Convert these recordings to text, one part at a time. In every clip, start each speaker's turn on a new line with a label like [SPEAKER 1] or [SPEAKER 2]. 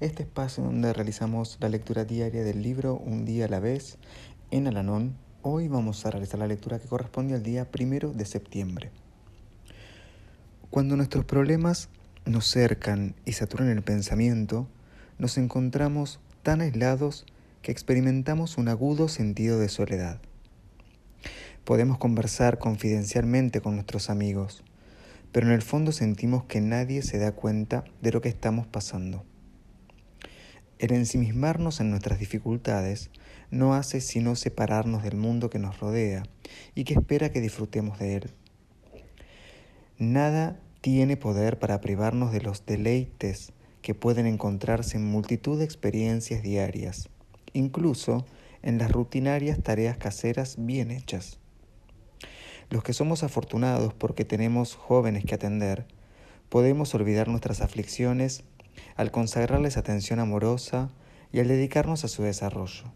[SPEAKER 1] este espacio donde realizamos la lectura diaria del libro Un día a la vez en Alanón. Hoy vamos a realizar la lectura que corresponde al día primero de septiembre. Cuando nuestros problemas nos cercan y saturan el pensamiento, nos encontramos tan aislados que experimentamos un agudo sentido de soledad. Podemos conversar confidencialmente con nuestros amigos, pero en el fondo sentimos que nadie se da cuenta de lo que estamos pasando. El ensimismarnos en nuestras dificultades no hace sino separarnos del mundo que nos rodea y que espera que disfrutemos de él. Nada tiene poder para privarnos de los deleites que pueden encontrarse en multitud de experiencias diarias, incluso en las rutinarias tareas caseras bien hechas. Los que somos afortunados porque tenemos jóvenes que atender, podemos olvidar nuestras aflicciones al consagrarles atención amorosa y al dedicarnos a su desarrollo.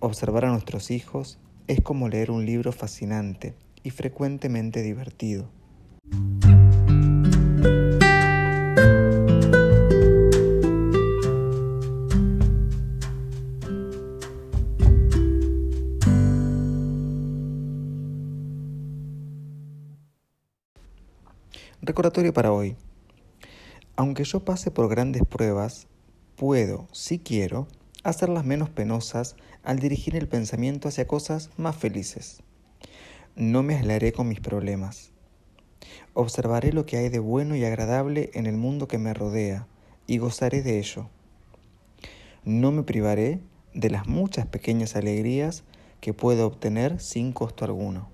[SPEAKER 1] Observar a nuestros hijos es como leer un libro fascinante y frecuentemente divertido. Recordatorio para hoy. Aunque yo pase por grandes pruebas, puedo, si quiero, hacerlas menos penosas al dirigir el pensamiento hacia cosas más felices. No me aislaré con mis problemas. Observaré lo que hay de bueno y agradable en el mundo que me rodea y gozaré de ello. No me privaré de las muchas pequeñas alegrías que puedo obtener sin costo alguno.